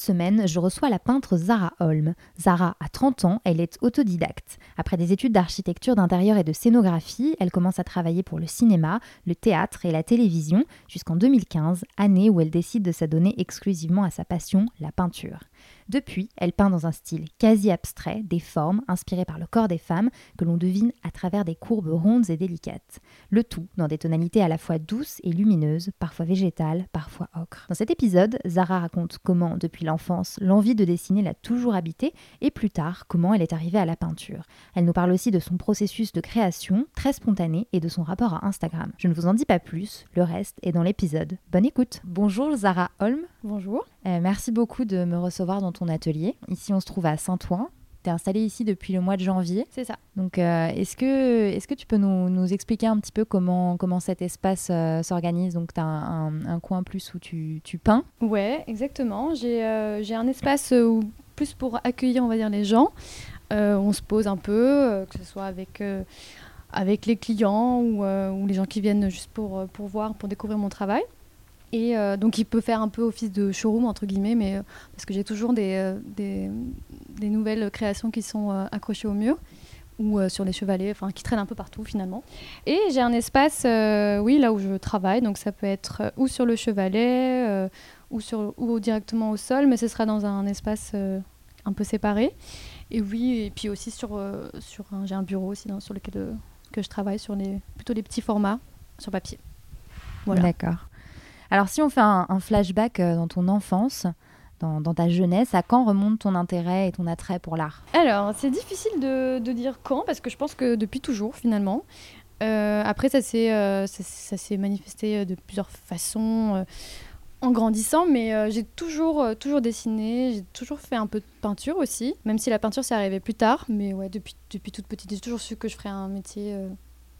semaine, je reçois la peintre Zara Holm. Zara a 30 ans, elle est autodidacte. Après des études d'architecture d'intérieur et de scénographie, elle commence à travailler pour le cinéma, le théâtre et la télévision jusqu'en 2015, année où elle décide de s'adonner exclusivement à sa passion, la peinture. Depuis, elle peint dans un style quasi abstrait, des formes inspirées par le corps des femmes que l'on devine à travers des courbes rondes et délicates. Le tout dans des tonalités à la fois douces et lumineuses, parfois végétales, parfois ocre. Dans cet épisode, Zara raconte comment, depuis l'enfance, l'envie de dessiner l'a toujours habitée et plus tard, comment elle est arrivée à la peinture. Elle nous parle aussi de son processus de création, très spontané, et de son rapport à Instagram. Je ne vous en dis pas plus, le reste est dans l'épisode. Bonne écoute Bonjour Zara Holm. Bonjour. Euh, merci beaucoup de me recevoir dans ton atelier. Ici, on se trouve à Saint-Ouen. Tu es installée ici depuis le mois de janvier. C'est ça. Donc, euh, est-ce que, est que tu peux nous, nous, expliquer un petit peu comment, comment cet espace euh, s'organise? Donc, tu as un, un, coin plus où tu, tu peins Ouais, exactement. J'ai un espace où, plus pour accueillir, on va dire, les gens. on se pose un peu, que ce soit avec avec les clients ou, ou, les gens qui viennent juste pour, pour voir, pour découvrir mon travail. Et euh, donc, il peut faire un peu office de showroom, entre guillemets, mais, euh, parce que j'ai toujours des, euh, nouvelles créations qui sont accrochées au mur ou sur les chevalets, enfin, qui traînent un peu partout finalement. Et j'ai un espace, oui, là où je travaille, donc ça peut être ou sur le chevalet ou, directement au sol, mais ce sera dans un espace un peu séparé. Et oui, et puis aussi sur, sur j'ai un bureau aussi dans, sur lequel que je travaille, sur les, plutôt les petits formats sur papier. Voilà. D'accord. Alors si on fait un, flashback euh, dans ton enfance, dans, ta jeunesse, à quand remonte ton intérêt et ton attrait pour l'art? Alors c'est difficile de, dire quand, parce que je pense que depuis toujours finalement. Euh, après ça s'est euh, ça, manifesté de plusieurs façons. en grandissant, mais j'ai toujours, toujours dessiné, j'ai toujours fait un peu de peinture aussi, même si la peinture s'est arrivée plus tard, mais ouais, depuis, depuis toute petite, j'ai toujours su que je ferais un métier,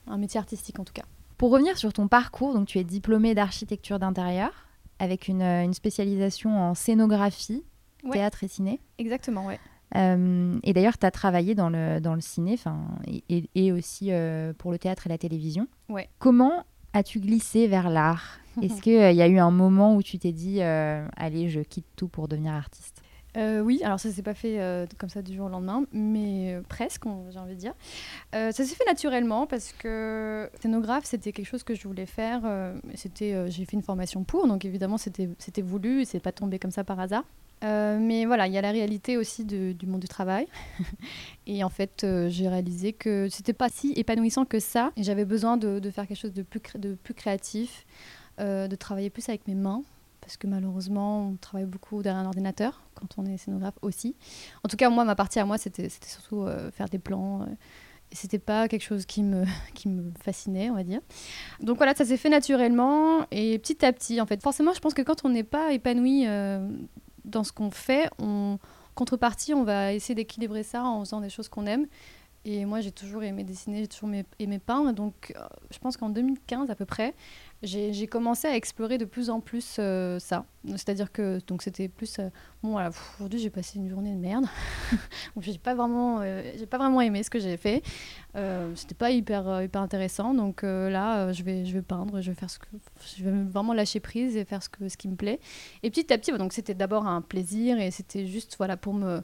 un métier artistique en tout cas. Pour revenir sur ton parcours, donc tu es diplômée d'architecture d'intérieur avec une, euh, spécialisation en scénographie, théâtre et ciné. Exactement, ouais. Euh, et d'ailleurs, tu as travaillé dans le, dans le ciné et, et aussi euh, pour le théâtre et la télévision. Ouais. Comment as-tu glissé vers l'art? Est-ce qu'il y a eu un moment où tu t'es dit, allez, je quitte tout pour devenir artiste euh, oui, alors ça s'est pas fait euh, comme ça du jour au lendemain, mais euh, presque, j'ai envie de dire. ça s'est fait naturellement parce que scénographe, c'était quelque chose que je voulais faire. c'était, j'ai fait une formation pour, donc évidemment c'était, c'était voulu, c'est pas tombé comme ça par hasard. mais voilà, il y a la réalité aussi du monde du travail. et en fait, j'ai réalisé que c'était pas si épanouissant que ça. Et j'avais besoin de, de, faire quelque chose de plus, de plus créatif, de travailler plus avec mes mains parce que malheureusement, on travaille beaucoup derrière un ordinateur quand on est scénographe aussi. En tout cas, moi, ma partie à moi, c'était surtout euh, faire des plans. Euh, c'était pas quelque chose qui me, qui me fascinait, on va dire. Donc voilà, ça s'est fait naturellement et petit à petit, en fait. Forcément, je pense que quand on n'est pas épanoui euh, dans ce qu'on fait, on, contrepartie, on va essayer d'équilibrer ça en faisant des choses qu'on aime. Et moi, j'ai toujours aimé dessiner, j'ai toujours aimé peindre. Donc, je pense qu'en 2015 à peu près, j'ai commencé à explorer de plus en plus euh, ça. C'est-à-dire que c'était plus euh, bon voilà, aujourd'hui j'ai passé une journée de merde. j'ai pas vraiment euh, pas vraiment aimé ce que j'ai fait. c'était pas hyper hyper intéressant. Donc là je vais je vais peindre, je vais faire ce que je vais vraiment lâcher prise et faire ce que ce qui me plaît. Et petit à petit donc c'était d'abord un plaisir et c'était juste voilà pour me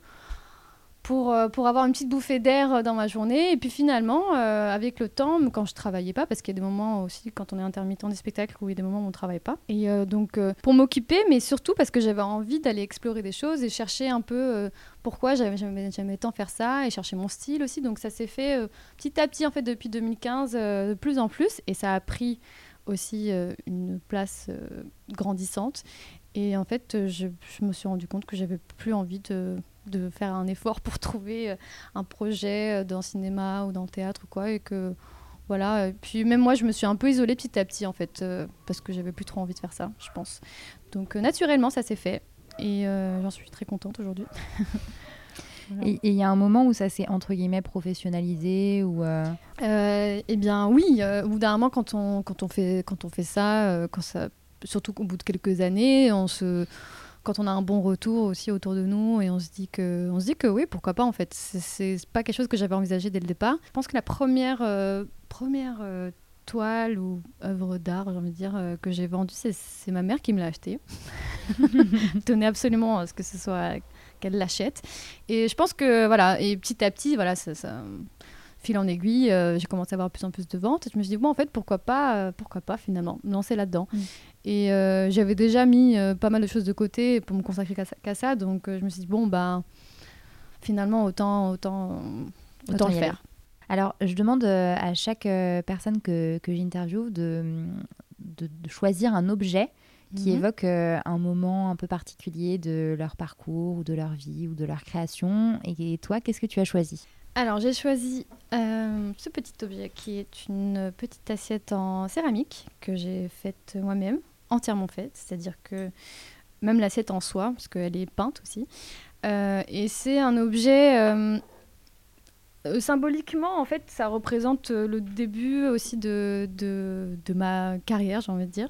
pour, euh, pour avoir une petite bouffée d'air euh, dans ma journée. Et puis finalement, euh, avec le temps, quand je travaillais pas, parce qu'il y a des moments aussi, quand on est intermittent des spectacles, où il y a des moments où on travaille pas. Et donc, pour m'occuper, mais surtout parce que j'avais envie d'aller explorer des choses et chercher un peu pourquoi j'aimais tant faire ça et chercher mon style aussi. Donc ça s'est fait petit à petit, en fait, depuis 2015, de plus en plus. Et ça a pris aussi une place grandissante. Et en fait, je, je me suis rendu compte que j'avais plus envie de, de, faire un effort pour trouver un projet dans le cinéma ou dans le théâtre ou quoi. Et que voilà. Et puis même moi, je me suis un peu isolée petit à petit en fait, parce que j'avais plus trop envie de faire ça, je pense. Donc naturellement, ça s'est fait. Et j'en suis très contente aujourd'hui. Et il y a un moment où ça s'est entre guillemets professionnalisé ou euh... Euh, Eh bien oui, euh, au bout d'un moment quand on, quand on, fait, quand on fait ça, euh, quand ça, surtout au bout de quelques années, on se, quand on a un bon retour aussi autour de nous et on se dit que, on se dit que oui, pourquoi pas en fait. C'est pas quelque chose que j'avais envisagé dès le départ. Je pense que la première, première toile ou œuvre d'art, j'ai envie de dire, que j'ai vendue, c'est ma mère qui me l'a acheté. tenais absolument à ce que ce soit qu'elle l'achète. Et je pense que, voilà, et petit à petit, voilà, ça, ça fil en aiguille, euh, j'ai commencé à avoir de plus en plus de ventes. Et je me suis dit, bon, en fait, pourquoi pas, euh, pourquoi pas finalement, me lancer là-dedans. Mm. Et euh, j'avais déjà mis pas mal de choses de côté pour me consacrer qu'à ça, Donc je me suis dit, bon, bah, finalement, autant, autant, autant, le faire. Alors, je demande à chaque personne que, que j'interviewe de, de, de, choisir un objet qui mhm. évoquent euh, un moment un peu particulier de leur parcours ou de leur vie ou de leur création. Et toi, qu'est-ce que tu as choisi? Alors j'ai choisi euh, ce petit objet qui est une petite assiette en céramique que j'ai faite moi-même, entièrement faite, c'est-à-dire que même l'assiette en soi, parce qu'elle est peinte aussi. Euh, et c'est un objet euh, symboliquement, en fait, ça représente le début aussi de, de, ma carrière, j'ai envie de dire.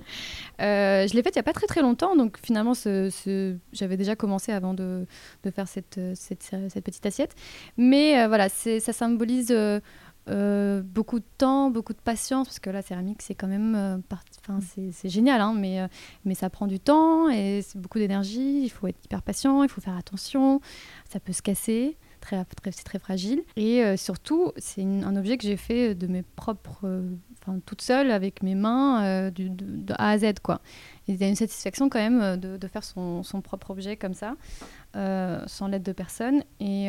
Euh, je l'ai faite il n'y a pas très très longtemps, donc finalement, ce, j'avais déjà commencé avant de, de faire cette, cette, cette, petite assiette. Mais voilà, ça symbolise beaucoup de temps, beaucoup de patience, parce que la céramique, c'est quand même... Enfin, c'est génial, hein, mais, mais ça prend du temps et c'est beaucoup d'énergie. Il faut être hyper patient, il faut faire attention, ça peut se casser très, très, c'est très fragile. Et euh, surtout, c'est un objet que j'ai fait de mes propres, euh, enfin toute seule avec mes mains euh, du, de, A à Z quoi. Il y a une satisfaction quand même de, de faire son, son, propre objet comme ça, sans l'aide de personne. Et,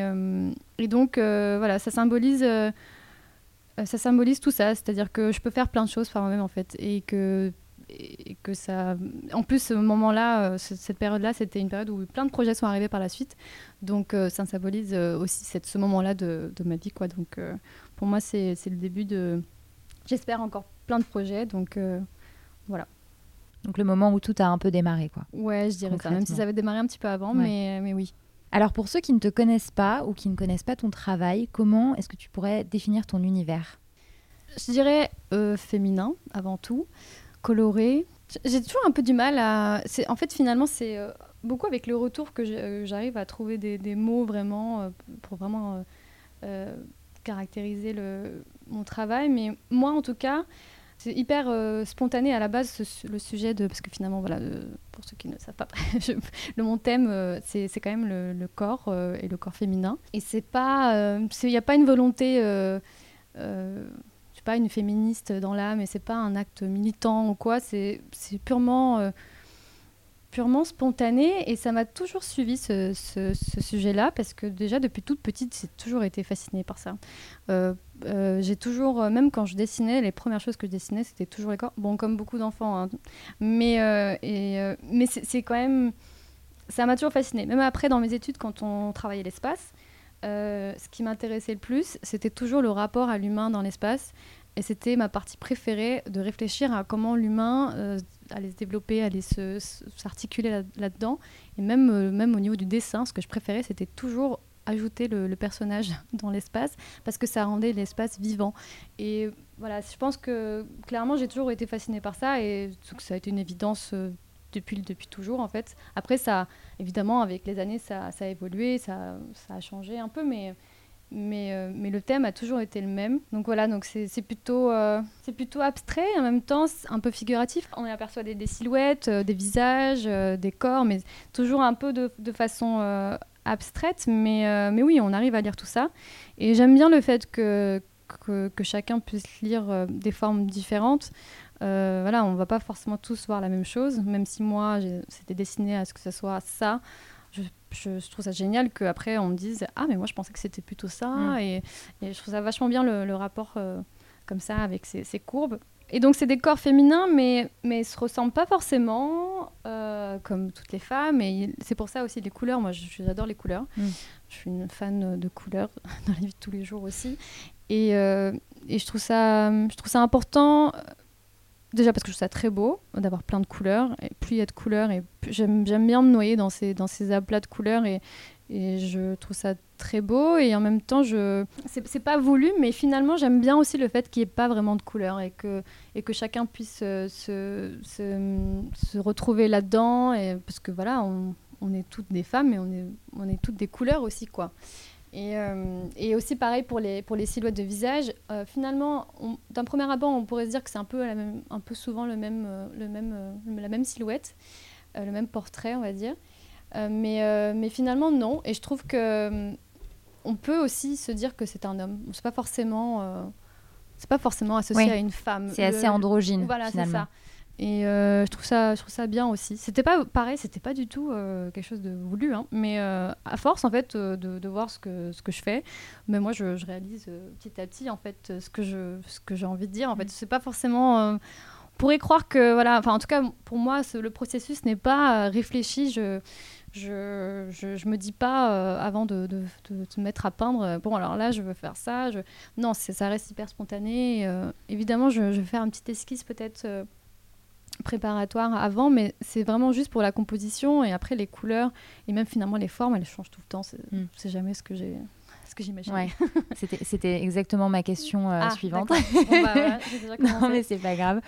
et donc voilà, ça symbolise. ça symbolise tout ça, c'est-à-dire que je peux faire plein de choses par moi-même en fait, et que et que ça. En plus, ce moment-là, euh, cette période-là, c'était une période où plein de projets sont arrivés par la suite. Donc, euh, ça symbolise euh, aussi cette, ce moment-là de, de, ma vie, quoi. Donc, pour moi, c'est le début de. J'espère encore plein de projets. Donc, voilà. Donc, le moment où tout a un peu démarré, quoi. Ouais, je dirais ça. Même si ça avait démarré un petit peu avant, mais, mais oui. Alors, pour ceux qui ne te connaissent pas ou qui ne connaissent pas ton travail, comment est-ce que tu pourrais définir ton univers? Je dirais féminin, avant tout coloré. J'ai toujours un peu du mal à. En fait, finalement, c'est euh, beaucoup avec le retour que euh, j'arrive à trouver des, mots vraiment euh, pour vraiment caractériser le, mon travail. Mais moi, en tout cas, c'est hyper spontané à la base le sujet de parce que finalement voilà pour ceux qui ne savent pas le mon thème c'est quand même le, le corps et le corps féminin et c'est pas il n'y a pas une volonté pas une féministe dans l'âme et c'est pas un acte militant ou quoi, c'est purement, euh, purement spontané et ça m'a toujours suivi ce, ce, sujet-là parce que déjà depuis toute petite, j'ai toujours été fascinée par ça. Euh, euh, j'ai toujours, même quand je dessinais, les premières choses que je dessinais, c'était toujours les corps. Bon, comme beaucoup d'enfants, hein. mais, et, mais c'est quand même. Ça m'a toujours fascinée. Même après, dans mes études, quand on travaillait l'espace, euh, ce qui m'intéressait le plus, c'était toujours le rapport à l'humain dans l'espace. Et c'était ma partie préférée de réfléchir à comment l'humain euh, allait se développer, allait s'articuler là-dedans. et même, euh, même au niveau du dessin, ce que je préférais, c'était toujours ajouter le, personnage dans l'espace parce que ça rendait l'espace vivant. Et voilà, je pense que clairement, j'ai toujours été fascinée par ça et ça a été une évidence depuis, depuis toujours en fait. Après, ça, évidemment, avec les années, ça, ça a évolué, ça, ça, a changé un peu, mais, mais, euh, mais le thème a toujours été le même. Donc voilà, donc c'est plutôt, euh, c'est plutôt abstrait, en même temps un peu figuratif. On aperçoit des, des silhouettes, euh, des visages, des corps, mais toujours un peu de, de façon abstraite. Mais, mais oui, on arrive à lire tout ça. Et j'aime bien le fait que, que, chacun puisse lire des formes différentes. Euh, voilà, on va pas forcément tous voir la même chose, même si moi, c'était destiné à ce que ce soit ça. Je, trouve ça génial qu'après on me dise Ah, mais moi je pensais que c'était plutôt ça. Mm. Et, je trouve ça vachement bien le, rapport euh, comme ça avec ces, courbes. Et donc c'est des corps féminins, mais, mais ils se ressemblent pas forcément. Euh, comme toutes les femmes. Et c'est pour ça aussi les couleurs. Moi, j'adore les couleurs. Mm. Je suis une fan de couleurs dans la vie de tous les jours aussi. Et, euh, et je, trouve ça, je trouve ça important. Déjà parce que je trouve ça très beau d'avoir plein de couleurs. Et plus il y a de couleurs, et j'aime bien me noyer dans ces, aplats de couleurs. Et, je trouve ça très beau et en même temps je c'est pas voulu mais finalement j'aime bien aussi le fait qu'il n'y ait pas vraiment de couleur et que et que chacun puisse euh, se, retrouver là-dedans parce que voilà on, on, est toutes des femmes et on est on est toutes des couleurs aussi quoi et, euh, et aussi pareil pour les pour les silhouettes de visage euh, finalement d'un premier abord on pourrait se dire que c'est un peu la même, un peu souvent le même le même la même silhouette le même portrait on va dire euh, mais, euh, mais finalement, non. Et je trouve que euh, on peut aussi se dire que c'est un homme. C'est pas forcément, c'est pas forcément associé à une femme. C'est assez androgyne. Voilà, c'est ça. Et je trouve ça, je trouve ça bien aussi. C'était pas pareil, c'était pas du tout quelque chose de voulu, hein, mais à force en fait de, de, voir ce que ce que je fais, mais moi je, je réalise petit à petit en fait ce que je ce que j'ai envie de dire. En fait, c'est pas forcément pourrait croire que voilà enfin en tout cas pour moi le processus n'est pas réfléchi je je, je, me dis pas euh, avant de, de, de, mettre à peindre, euh, bon alors là je veux faire ça. Je... Non, ça reste hyper spontané. Euh, évidemment, je, vais faire une petite esquisse peut-être préparatoire avant, mais c'est vraiment juste pour la composition et après les couleurs et même finalement les formes, elles changent tout le temps. C'est mm. jamais ce que j'ai ce que j'imagine. Ouais. C'était exactement ma question ah, suivante. Bon, bah, non, mais c'est pas grave.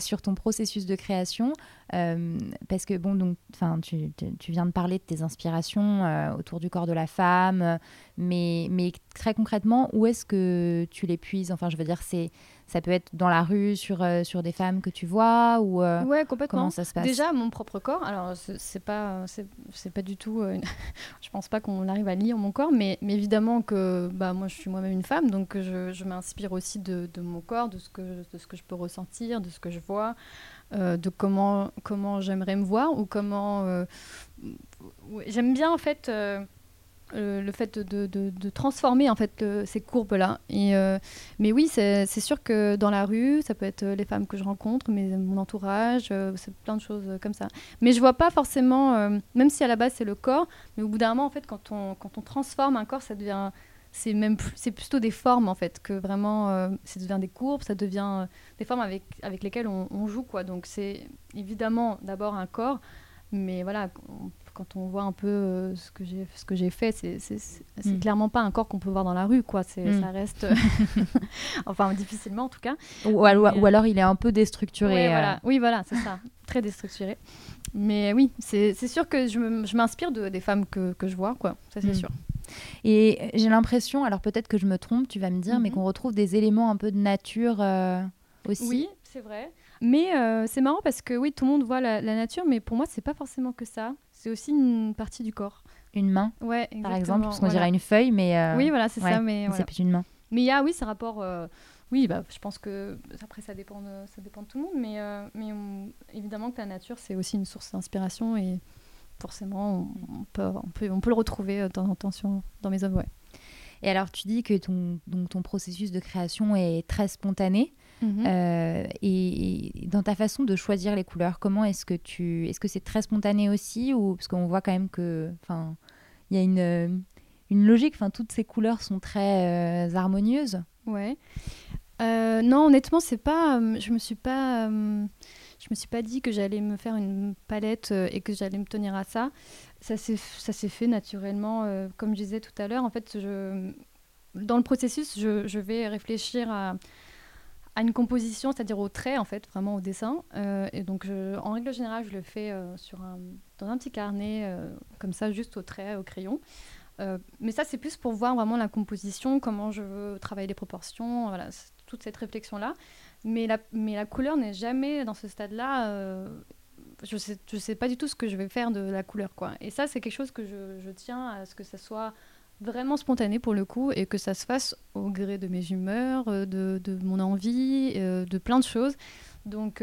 sur ton processus de création, euh, parce que, bon, donc, tu, tu viens de parler de tes inspirations euh, autour du corps de la femme, mais, mais très concrètement, où est-ce que tu les puises? Enfin, je veux dire, c'est ça peut être dans la rue, sur, euh, sur des femmes que tu vois ou Ouais, complètement. Comment ça se passe? Déjà, mon propre corps, alors c'est pas, c'est pas du tout. je pense pas qu'on arrive à lire mon corps, mais, mais évidemment que bah, moi je suis moi-même une femme, donc je, je m'inspire aussi de, de, mon corps, de ce, que, de ce que je peux ressentir, de ce que je vois. Euh, de comment, comment j'aimerais me voir ou comment. Euh, j'aime bien en fait. Euh, le fait de, de, transformer en fait ces courbes là et mais oui c'est sûr que dans la rue ça peut être les femmes que je rencontre mais mon entourage c'est plein de choses comme ça. Mais je vois pas forcément même si à la base c'est le corps mais au bout d'un moment en fait quand on quand on transforme un corps ça devient c'est même c'est plutôt des formes en fait que vraiment euh, ça devient des courbes ça devient euh, des formes avec avec lesquelles on, joue quoi. Donc c'est évidemment d'abord un corps mais voilà quand on voit un peu euh, ce que j'ai ce que j'ai fait c'est c'est mm. clairement pas un corps qu'on peut voir dans la rue quoi c'est mm. ça reste enfin difficilement en tout cas ou, alors il est un peu déstructuré voilà. oui voilà c'est ça très déstructuré mais oui c'est sûr que je m'inspire de des femmes que, que je vois quoi ça c'est mm. sûr et j'ai l'impression, alors peut-être que je me trompe, tu vas me dire, mais mhm. qu'on retrouve des éléments un peu de nature euh, aussi. Oui, c'est vrai. Mais euh, c'est marrant parce que oui, tout le monde voit la, nature, mais pour moi, c'est pas forcément que ça. C'est aussi une partie du corps. Une main, ouais, par exemple, parce qu'on dirait une feuille, mais. Euh, oui, voilà, c'est ça, mais. C'est plus une main. Mais il y a, oui, ce rapport. Oui, bah, je pense que après ça dépend de, ça dépend de tout le monde, mais, mais évidemment que la nature c'est aussi une source d'inspiration et forcément, on, peut, on, peut, on peut le retrouver dans euh, temps dans mes œuvres. Ouais. Et alors, tu dis que ton, donc, ton processus de création est très spontané. Mhm. Euh, et, dans ta façon de choisir les couleurs, comment est-ce que tu, est-ce que c'est très spontané aussi ou parce qu'on voit quand même que, enfin, il y a une, une logique. Enfin, toutes ces couleurs sont très euh, harmonieuses. Ouais. non, honnêtement, c'est pas. je me suis pas je me suis pas dit que j'allais me faire une palette euh, et que j'allais me tenir à ça. Ça s'est fait naturellement, euh, comme je disais tout à l'heure. En fait, je, dans le processus, je, je vais réfléchir à, à une composition, c'est-à-dire au trait, en fait, vraiment au dessin. Euh, et donc, en règle générale, je le fais sur un, dans un petit carnet, comme ça, juste au trait, au crayon. mais ça, c'est plus pour voir vraiment la composition, comment je veux travailler les proportions, voilà, toute cette réflexion-là. Mais la, couleur n'est jamais dans ce stade-là. Euh, je sais, je sais pas du tout ce que je vais faire de la couleur, quoi. Et ça, c'est quelque chose que je, je, tiens à ce que ça soit vraiment spontané pour le coup et que ça se fasse au gré de mes humeurs, euh, de, de mon envie, euh, de plein de choses. Donc,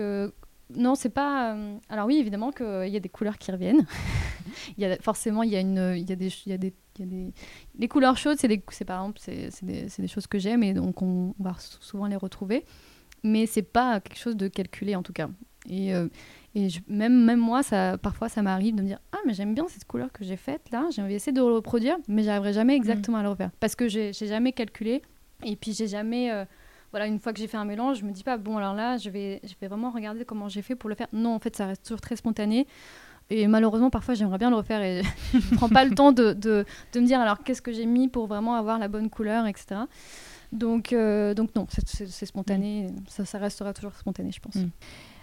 non, c'est pas. Alors, oui, évidemment qu'il y a des couleurs qui reviennent. il y a, forcément, il y a, une, il y a des. Il y a des des... Les couleurs chaudes, c'est, par exemple, c'est, des, des, choses que j'aime et donc on, va souvent les retrouver mais c'est pas quelque chose de calculé en tout cas. Et, euh, Et même, même moi, ça, parfois, ça m'arrive de me dire Ah, mais j'aime bien cette couleur que j'ai faite là, j'ai envie d'essayer de le reproduire, mais j'arriverai jamais mm. exactement à le refaire. Parce que j'ai jamais calculé, et puis j'ai jamais. Euh, voilà, une fois que j'ai fait un mélange, je me dis pas Bon, alors là, je vais, je vais vraiment regarder comment j'ai fait pour le faire. Non, en fait, ça reste toujours très spontané. Et malheureusement, parfois, j'aimerais bien le refaire et je ne prends pas le temps de, de, de, me dire alors qu'est-ce que j'ai mis pour vraiment avoir la bonne couleur, etc. Donc, euh, donc non, c'est spontané. Mm. Ça, ça, restera toujours spontané, je pense. Mm.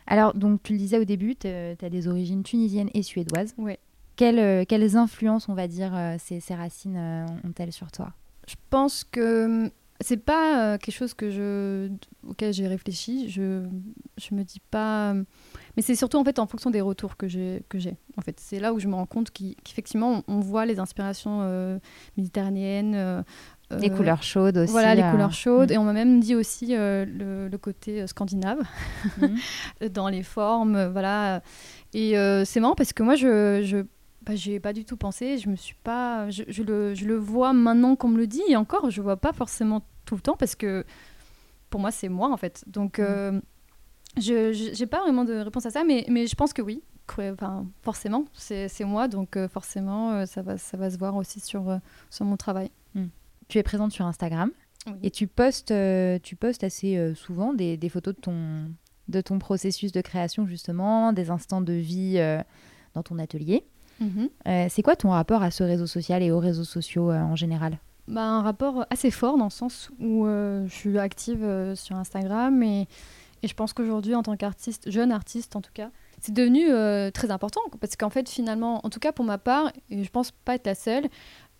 Alors, donc, tu le disais au début, tu as des origines tunisiennes et suédoises. Oui. Quelles, euh, quelles influences, on va dire, euh, ces, ces, racines ont-elles sur toi? Je pense que hum, c'est pas quelque chose que je, auquel j'ai réfléchi. Je, je me dis pas. Hum, mais c'est surtout en fait en fonction des retours que j'ai. Que j'ai. En fait, c'est là où je me rends compte qu'effectivement, on, voit les inspirations méditerranéennes, les euh, couleurs chaudes aussi. Voilà, les euh, couleurs chaudes. Mm. Et on m'a même dit aussi euh, le, côté scandinave mm. dans les formes. Voilà. Et c'est marrant parce que moi, je, je bah, ai pas du tout pensé. Je me suis pas. Je, je, le, je, le, vois maintenant qu'on me le dit. Et encore, je vois pas forcément tout le temps parce que pour moi, c'est moi en fait. Donc, mm. je n'ai pas vraiment de réponse à ça, mais, mais je pense que oui. Enfin, forcément, c'est moi. Donc, forcément, ça, va, ça va se voir aussi sur, sur mon travail tu es présente sur Instagram et tu postes, euh, tu postes assez euh, souvent des, des, photos de ton, de ton processus de création, justement, des instants de vie euh, dans ton atelier. Mhm. c'est quoi ton rapport à ce réseau social et aux réseaux sociaux en général? Bah, Un rapport assez fort dans le sens où je suis active sur Instagram et, et je pense qu'aujourd'hui, en tant qu'artiste, jeune artiste en tout cas, c'est devenu très important parce qu'en fait, finalement, en tout cas pour ma part, et je pense pas être la seule,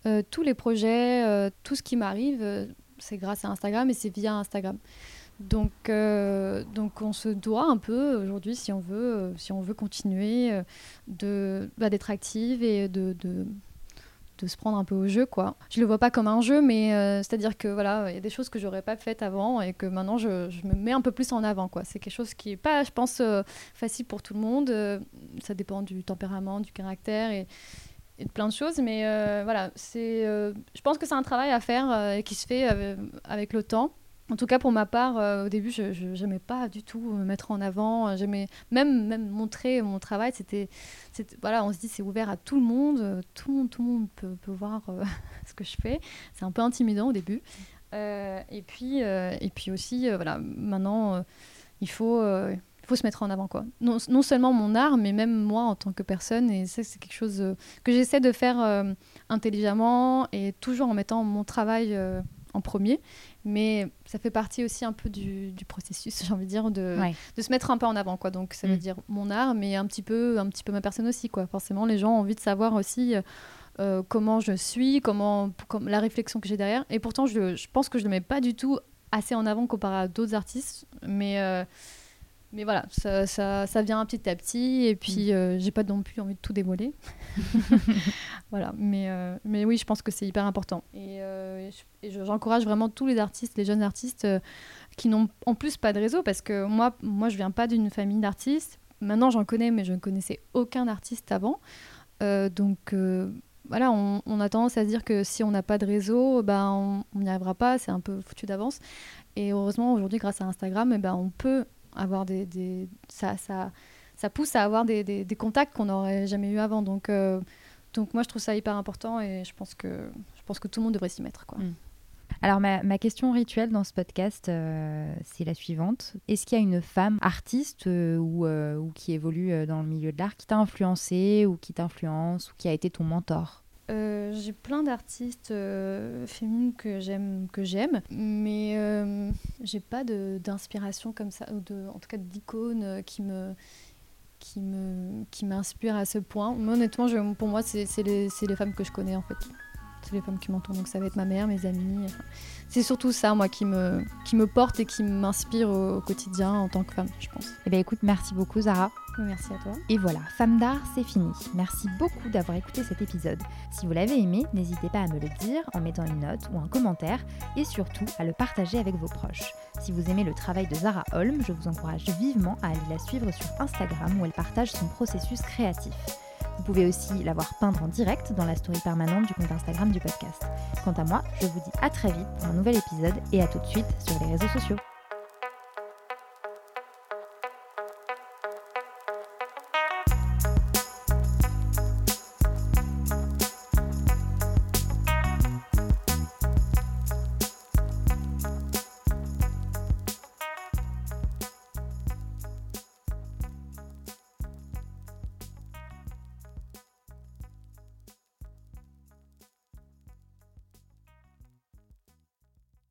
euh, tous les projets, euh, tout ce qui m'arrive, euh, c'est grâce à Instagram et c'est via Instagram. Donc, donc on se doit un peu aujourd'hui, si on veut, si on veut continuer, de bah, d'être active et de, de, de, se prendre un peu au jeu, quoi. Je le vois pas comme un jeu, mais c'est-à-dire que voilà, il y a des choses que j'aurais pas faites avant et que maintenant je, je, me mets un peu plus en avant, quoi. C'est quelque chose qui est pas, je pense, facile pour tout le monde. ça dépend du tempérament, du caractère et et de plein de choses. Mais euh, voilà, euh, je pense que c'est un travail à faire euh, qui se fait avec le temps. En tout cas, pour ma part, au début, je n'aimais pas du tout me mettre en avant. J'aimais même, même montrer mon travail. C'était, voilà, on se dit c'est ouvert à tout le monde. Tout le monde, tout le monde peut, peut voir ce que je fais. C'est un peu intimidant au début. et puis, et puis aussi, voilà, maintenant, il faut faut se mettre en avant quoi. Non, non, seulement mon art, mais même moi en tant que personne. Et ça, c'est quelque chose euh, que j'essaie de faire euh, intelligemment et toujours en mettant mon travail euh, en premier. Mais ça fait partie aussi un peu du, du processus, j'ai envie de dire, de, de, se mettre un peu en avant quoi. Donc ça veut mm. dire mon art, mais un petit peu, un petit peu ma personne aussi quoi. Forcément, les gens ont envie de savoir aussi. comment je suis, comment, comme, la réflexion que j'ai derrière. Et pourtant, je, je, pense que je ne le mets pas du tout assez en avant comparé à d'autres artistes. Mais mais voilà, ça, ça, ça, vient petit à petit. Et puis, mm. euh, j'ai pas non plus envie de tout dévoiler. voilà, mais, euh, mais oui, je pense que c'est hyper important. Et, euh, j'encourage vraiment tous les artistes, les jeunes artistes qui n'ont en plus pas de réseau. Parce que moi, moi je viens pas d'une famille d'artistes. Maintenant, j'en connais, mais je ne connaissais aucun artiste avant. donc, voilà, on, on, a tendance à se dire que si on n'a pas de réseau, ben, on n'y arrivera pas. C'est un peu foutu d'avance. Et heureusement, aujourd'hui, grâce à Instagram, eh ben, on peut avoir des, des ça, ça, ça, pousse à avoir des, des, contacts qu'on n'aurait jamais eu avant. Donc, euh, donc moi, je trouve ça hyper important et je pense que, je pense que tout le monde devrait s'y mettre. Quoi. Mm. Alors ma, ma, question rituelle dans ce podcast, euh, c'est la suivante. Est-ce qu'il y a une femme artiste euh, ou, ou, qui évolue dans le milieu de l'art qui t'a influencé ou qui t'influence ou qui a été ton mentor? Euh, j'ai plein d'artistes euh, féminines que j'aime, que j'aime, mais euh, j'ai pas d'inspiration comme ça, ou de, en tout cas d'icônes qui me qui me qui m'inspirent à ce point. Mais honnêtement, pour moi, c'est les, les femmes que je connais en fait. C'est les femmes qui m'entourent, donc ça va être ma mère, mes amis. c'est surtout ça, moi, qui me, qui me porte et qui m'inspire au, quotidien en tant que femme, je pense. Eh bien, écoute, merci beaucoup, Zara. Merci à toi. Et voilà, Femme d'art, c'est fini. Merci beaucoup d'avoir écouté cet épisode. Si vous l'avez aimé, n'hésitez pas à me le dire en mettant une note ou un commentaire et surtout à le partager avec vos proches. Si vous aimez le travail de Zara Holm, je vous encourage vivement à aller la suivre sur Instagram où elle partage son processus créatif. Vous pouvez aussi la voir peindre en direct dans la story permanente du compte Instagram du podcast. Quant à moi, je vous dis à très vite pour un nouvel épisode et à tout de suite sur les réseaux sociaux.